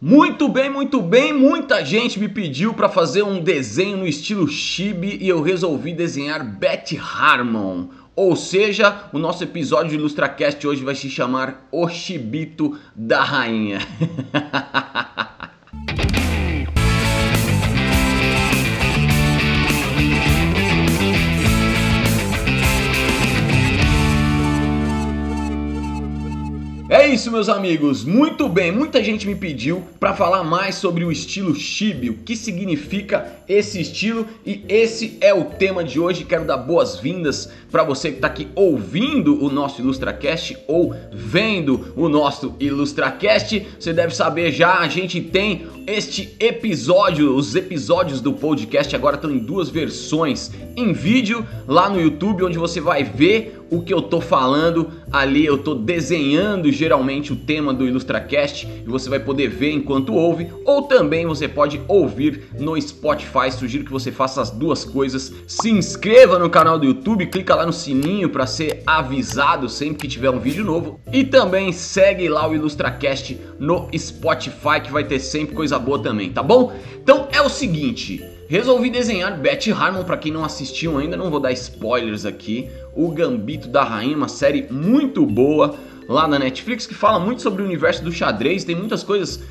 Muito bem, muito bem. Muita gente me pediu para fazer um desenho no estilo chibi e eu resolvi desenhar Beth Harmon. Ou seja, o nosso episódio de IlustraCast hoje vai se chamar O Chibito da Rainha. É isso, meus amigos. Muito bem. Muita gente me pediu para falar mais sobre o estilo chibi, o que significa esse estilo e esse é o tema de hoje. Quero dar boas-vindas para você que está aqui ouvindo o nosso IlustraCast ou vendo o nosso IlustraCast. Você deve saber já, a gente tem este episódio, os episódios do podcast agora estão em duas versões, em vídeo lá no YouTube, onde você vai ver o que eu tô falando ali, eu tô desenhando geralmente o tema do IlustraCast e você vai poder ver enquanto ouve, ou também você pode ouvir no Spotify. Sugiro que você faça as duas coisas. Se inscreva no canal do YouTube, clica lá no sininho para ser avisado sempre que tiver um vídeo novo e também segue lá o IlustraCast no Spotify que vai ter sempre coisa boa também, tá bom? Então é o seguinte, Resolvi desenhar Betty Harmon, para quem não assistiu ainda, não vou dar spoilers aqui. O Gambito da Rainha, uma série muito boa lá na Netflix que fala muito sobre o universo do xadrez, tem muitas coisas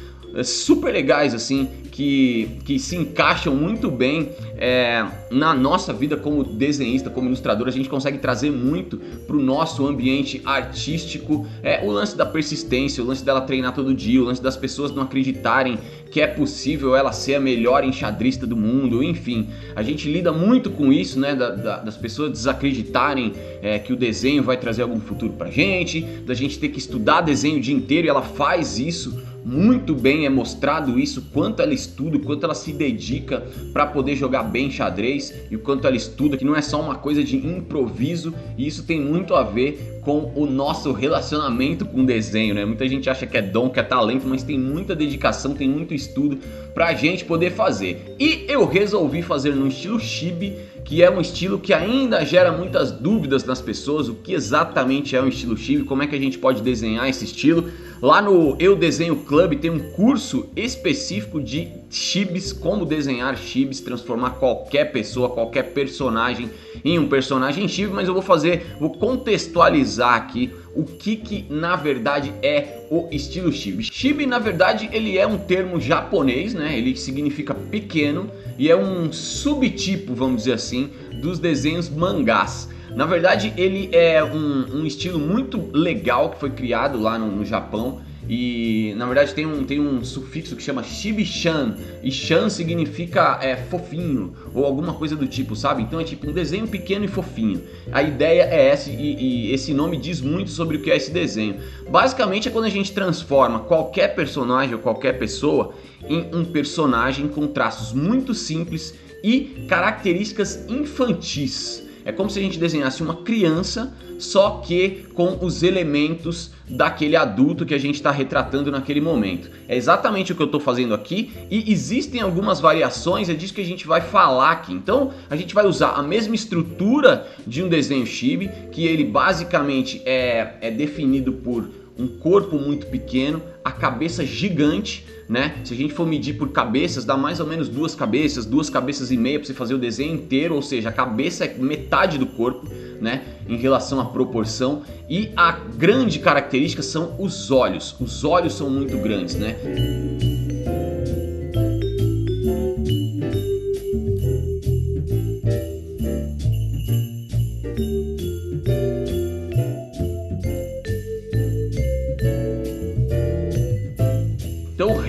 super legais assim que, que se encaixam muito bem é, na nossa vida como desenhista, como ilustrador. A gente consegue trazer muito para o nosso ambiente artístico é, o lance da persistência, o lance dela treinar todo dia, o lance das pessoas não acreditarem que é possível ela ser a melhor enxadrista do mundo, enfim. A gente lida muito com isso, né? Da, da, das pessoas desacreditarem é, que o desenho vai trazer algum futuro pra gente, da gente ter que estudar desenho o dia inteiro e ela faz isso muito bem, é mostrado isso, quanto ela estuda, quanto ela se dedica para poder jogar bem xadrez e o quanto ela estuda, que não é só uma coisa de improviso, e isso tem muito a ver com o nosso relacionamento com o desenho, né? Muita gente acha que é dom, que é talento, mas tem muita dedicação, tem muito estudo pra gente poder fazer. E eu resolvi fazer no estilo chibi, que é um estilo que ainda gera muitas dúvidas nas pessoas, o que exatamente é um estilo chibi, como é que a gente pode desenhar esse estilo. Lá no Eu Desenho Club tem um curso específico de chibis, como desenhar chibis, transformar qualquer pessoa, qualquer personagem em um personagem chibi, mas eu vou fazer, vou contextualizar aqui o que que na verdade é o estilo chibi. Chibi na verdade ele é um termo japonês, né? Ele significa pequeno e é um subtipo, vamos dizer assim, dos desenhos mangás. Na verdade, ele é um, um estilo muito legal que foi criado lá no, no Japão. E na verdade tem um, tem um sufixo que chama Shibi-chan. E chan significa é, fofinho ou alguma coisa do tipo, sabe? Então é tipo um desenho pequeno e fofinho. A ideia é essa e, e esse nome diz muito sobre o que é esse desenho. Basicamente é quando a gente transforma qualquer personagem ou qualquer pessoa em um personagem com traços muito simples e características infantis. É como se a gente desenhasse uma criança, só que com os elementos daquele adulto que a gente está retratando naquele momento. É exatamente o que eu estou fazendo aqui e existem algumas variações, é disso que a gente vai falar aqui. Então a gente vai usar a mesma estrutura de um desenho chibi, que ele basicamente é, é definido por um corpo muito pequeno, a cabeça gigante, né? Se a gente for medir por cabeças, dá mais ou menos duas cabeças, duas cabeças e meia para você fazer o desenho inteiro, ou seja, a cabeça é metade do corpo, né? Em relação à proporção. E a grande característica são os olhos. Os olhos são muito grandes, né?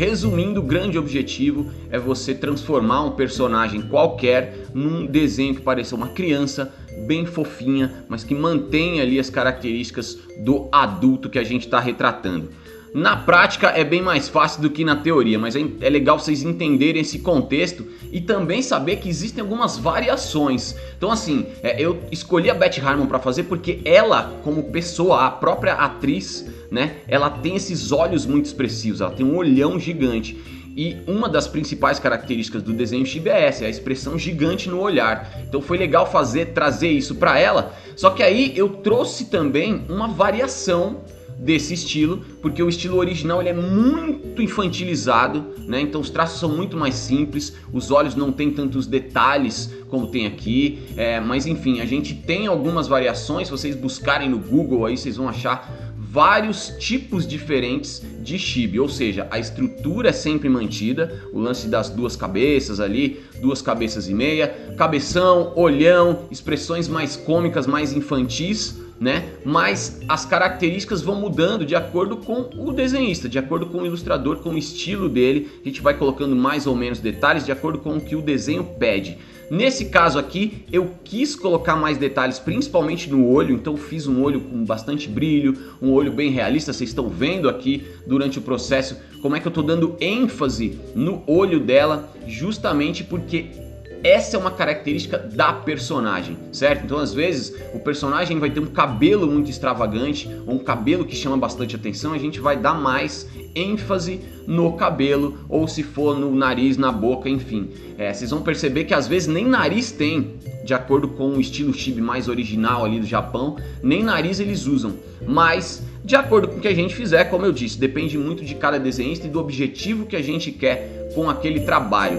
Resumindo, o grande objetivo é você transformar um personagem qualquer num desenho que pareça uma criança bem fofinha, mas que mantenha ali as características do adulto que a gente está retratando. Na prática é bem mais fácil do que na teoria, mas é, é legal vocês entenderem esse contexto e também saber que existem algumas variações. Então assim, é, eu escolhi a Beth Harmon para fazer porque ela, como pessoa, a própria atriz, né? Ela tem esses olhos muito expressivos, ela tem um olhão gigante. E uma das principais características do desenho chibi é essa, é a expressão gigante no olhar. Então foi legal fazer, trazer isso para ela. Só que aí eu trouxe também uma variação desse estilo, porque o estilo original ele é muito infantilizado, né? Então os traços são muito mais simples, os olhos não têm tantos detalhes como tem aqui, é, mas enfim, a gente tem algumas variações. Se vocês buscarem no Google aí, vocês vão achar vários tipos diferentes de chibi, ou seja, a estrutura é sempre mantida, o lance das duas cabeças ali, duas cabeças e meia, cabeção, olhão, expressões mais cômicas, mais infantis, né? Mas as características vão mudando de acordo com o desenhista, de acordo com o ilustrador, com o estilo dele. A gente vai colocando mais ou menos detalhes de acordo com o que o desenho pede. Nesse caso aqui, eu quis colocar mais detalhes, principalmente no olho, então fiz um olho com bastante brilho, um olho bem realista. Vocês estão vendo aqui durante o processo como é que eu estou dando ênfase no olho dela, justamente porque essa é uma característica da personagem, certo? Então, às vezes, o personagem vai ter um cabelo muito extravagante, ou um cabelo que chama bastante atenção, a gente vai dar mais ênfase no cabelo, ou se for no nariz, na boca, enfim. É, vocês vão perceber que às vezes nem nariz tem, de acordo com o estilo chibi mais original ali do Japão, nem nariz eles usam. Mas, de acordo com o que a gente fizer, como eu disse, depende muito de cada desenhista e do objetivo que a gente quer com aquele trabalho.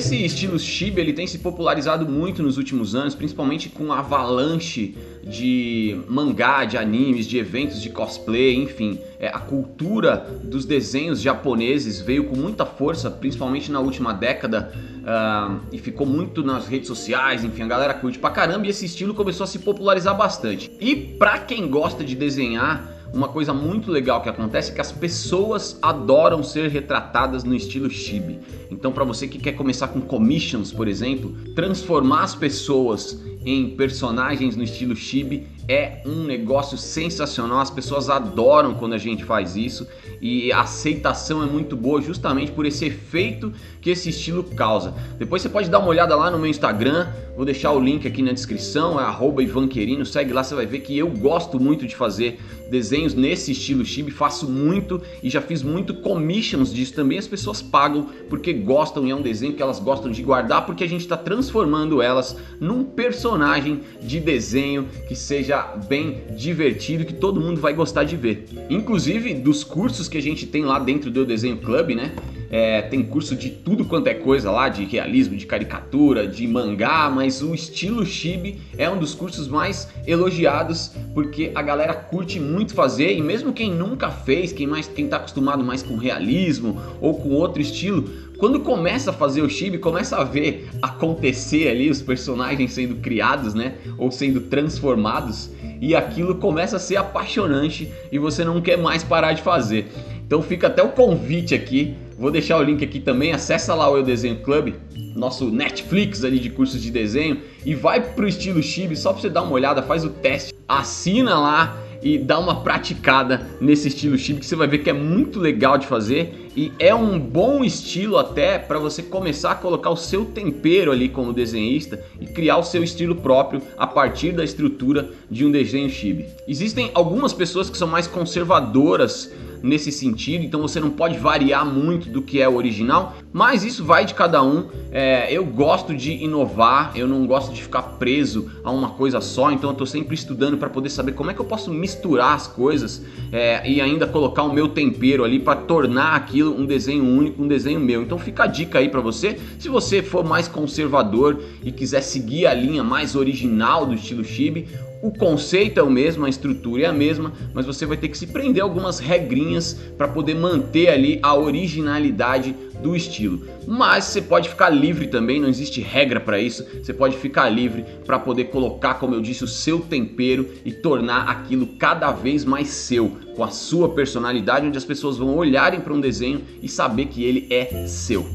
Esse estilo chibi ele tem se popularizado muito nos últimos anos, principalmente com a avalanche de mangá, de animes, de eventos de cosplay, enfim. É, a cultura dos desenhos japoneses veio com muita força, principalmente na última década, uh, e ficou muito nas redes sociais, enfim, a galera curte pra caramba e esse estilo começou a se popularizar bastante. E pra quem gosta de desenhar, uma coisa muito legal que acontece é que as pessoas adoram ser retratadas no estilo chibi. Então, para você que quer começar com commissions, por exemplo, transformar as pessoas em personagens no estilo chibi é um negócio sensacional. As pessoas adoram quando a gente faz isso e a aceitação é muito boa justamente por esse efeito que esse estilo causa. Depois você pode dar uma olhada lá no meu Instagram, vou deixar o link aqui na descrição, é @ivanquerino, segue lá, você vai ver que eu gosto muito de fazer desenhos nesse estilo chibi, faço muito e já fiz muito commissions disso também. As pessoas pagam porque gostam e é um desenho que elas gostam de guardar porque a gente está transformando elas num personagem de desenho que seja bem divertido, que todo mundo vai gostar de ver. Inclusive dos cursos que a gente tem lá dentro do Desenho Club, né? É, tem curso de tudo quanto é coisa lá, de realismo, de caricatura, de mangá, mas o estilo chibi é um dos cursos mais elogiados porque a galera curte muito fazer e mesmo quem nunca fez, quem mais quem tá acostumado mais com realismo ou com outro estilo, quando começa a fazer o chibi, começa a ver acontecer ali os personagens sendo criados, né, ou sendo transformados, e aquilo começa a ser apaixonante e você não quer mais parar de fazer. Então fica até o convite aqui, vou deixar o link aqui também, acessa lá o Eu Desenho Club, nosso Netflix ali de cursos de desenho. E vai pro estilo chibi só para você dar uma olhada, faz o teste, assina lá e dá uma praticada nesse estilo chibi que você vai ver que é muito legal de fazer e é um bom estilo até para você começar a colocar o seu tempero ali como desenhista e criar o seu estilo próprio a partir da estrutura de um desenho chibi. Existem algumas pessoas que são mais conservadoras nesse sentido, então você não pode variar muito do que é o original, mas isso vai de cada um. É, eu gosto de inovar, eu não gosto de ficar preso a uma coisa só, então eu estou sempre estudando para poder saber como é que eu posso misturar as coisas é, e ainda colocar o meu tempero ali para tornar aquilo um desenho único, um desenho meu. Então fica a dica aí para você, se você for mais conservador e quiser seguir a linha mais original do estilo chibi, o conceito é o mesmo, a estrutura é a mesma, mas você vai ter que se prender algumas regrinhas para poder manter ali a originalidade do estilo. Mas você pode ficar livre também, não existe regra para isso. Você pode ficar livre para poder colocar, como eu disse, o seu tempero e tornar aquilo cada vez mais seu, com a sua personalidade, onde as pessoas vão olharem para um desenho e saber que ele é seu.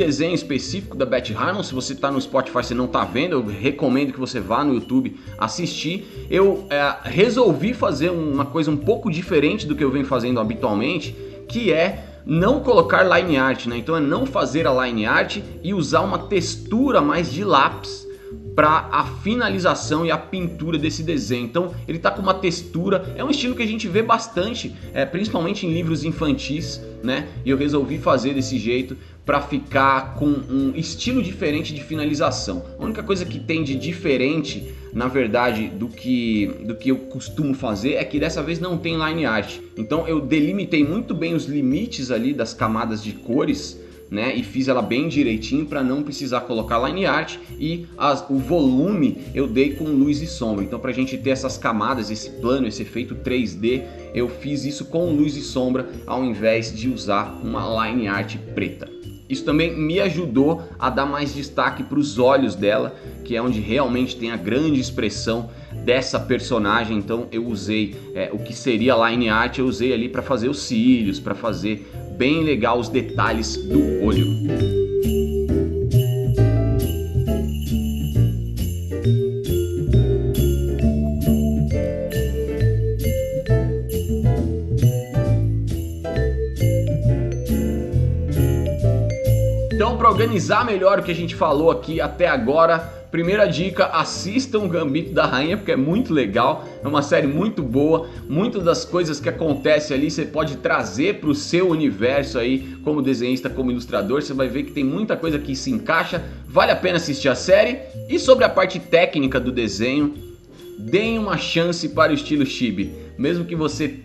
Desenho específico da Betty Harmon, se você está no Spotify e não está vendo, eu recomendo que você vá no YouTube assistir. Eu é, resolvi fazer uma coisa um pouco diferente do que eu venho fazendo habitualmente, que é não colocar line art, né? Então é não fazer a line art e usar uma textura mais de lápis para a finalização e a pintura desse desenho. Então ele está com uma textura, é um estilo que a gente vê bastante, é, principalmente em livros infantis, né? E eu resolvi fazer desse jeito para ficar com um estilo diferente de finalização. A única coisa que tem de diferente, na verdade, do que do que eu costumo fazer é que dessa vez não tem line art. Então eu delimitei muito bem os limites ali das camadas de cores né? E fiz ela bem direitinho para não precisar colocar line art e as, o volume eu dei com luz e sombra. Então para a gente ter essas camadas, esse plano, esse efeito 3D, eu fiz isso com luz e sombra ao invés de usar uma line art preta. Isso também me ajudou a dar mais destaque para os olhos dela, que é onde realmente tem a grande expressão dessa personagem. Então eu usei é, o que seria line art, eu usei ali para fazer os cílios, para fazer bem legal os detalhes do olho. Então, para organizar melhor o que a gente falou aqui até agora, Primeira dica, assistam Gambito da Rainha, porque é muito legal, é uma série muito boa. Muitas das coisas que acontecem ali você pode trazer para o seu universo aí, como desenhista, como ilustrador. Você vai ver que tem muita coisa que se encaixa. Vale a pena assistir a série. E sobre a parte técnica do desenho, deem uma chance para o estilo chibi. Mesmo que você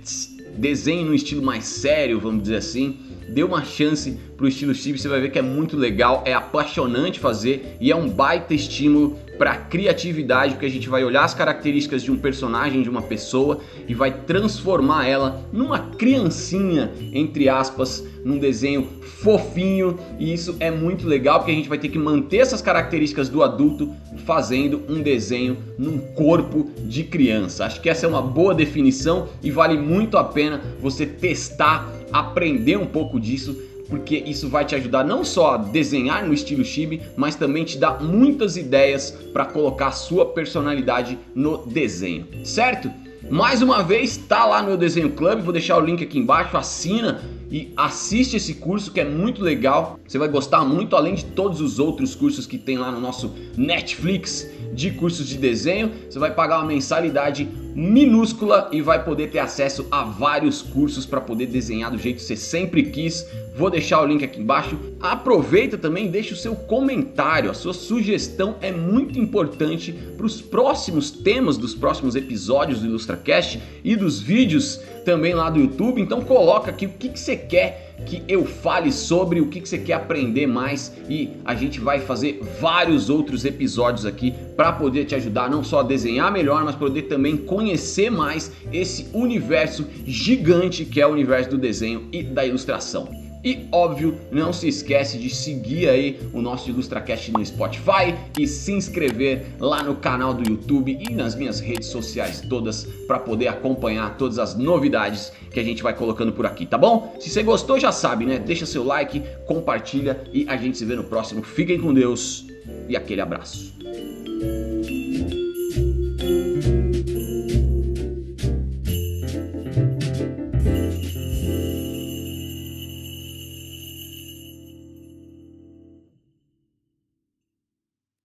desenhe no estilo mais sério, vamos dizer assim, dê uma chance pro estilo Steve, você vai ver que é muito legal, é apaixonante fazer e é um baita estímulo para criatividade, porque a gente vai olhar as características de um personagem, de uma pessoa e vai transformar ela numa criancinha, entre aspas, num desenho fofinho, e isso é muito legal porque a gente vai ter que manter essas características do adulto fazendo um desenho num corpo de criança. Acho que essa é uma boa definição e vale muito a pena você testar, aprender um pouco disso porque isso vai te ajudar não só a desenhar no estilo chibi, mas também te dá muitas ideias para colocar sua personalidade no desenho, certo? Mais uma vez, tá lá no meu desenho club, vou deixar o link aqui embaixo, assina e assiste esse curso que é muito legal. Você vai gostar muito, além de todos os outros cursos que tem lá no nosso Netflix de cursos de desenho. Você vai pagar uma mensalidade minúscula e vai poder ter acesso a vários cursos para poder desenhar do jeito que você sempre quis. Vou deixar o link aqui embaixo. Aproveita também, deixa o seu comentário, a sua sugestão é muito importante para os próximos temas dos próximos episódios do IlustraCast e dos vídeos também lá do YouTube. Então coloca aqui o que, que você quer que eu fale sobre, o que, que você quer aprender mais e a gente vai fazer vários outros episódios aqui para poder te ajudar não só a desenhar melhor, mas poder também conhecer mais esse universo gigante que é o universo do desenho e da ilustração. E óbvio, não se esquece de seguir aí o nosso IlustraCast no Spotify e se inscrever lá no canal do YouTube e nas minhas redes sociais todas para poder acompanhar todas as novidades que a gente vai colocando por aqui, tá bom? Se você gostou, já sabe, né? Deixa seu like, compartilha e a gente se vê no próximo. Fiquem com Deus e aquele abraço.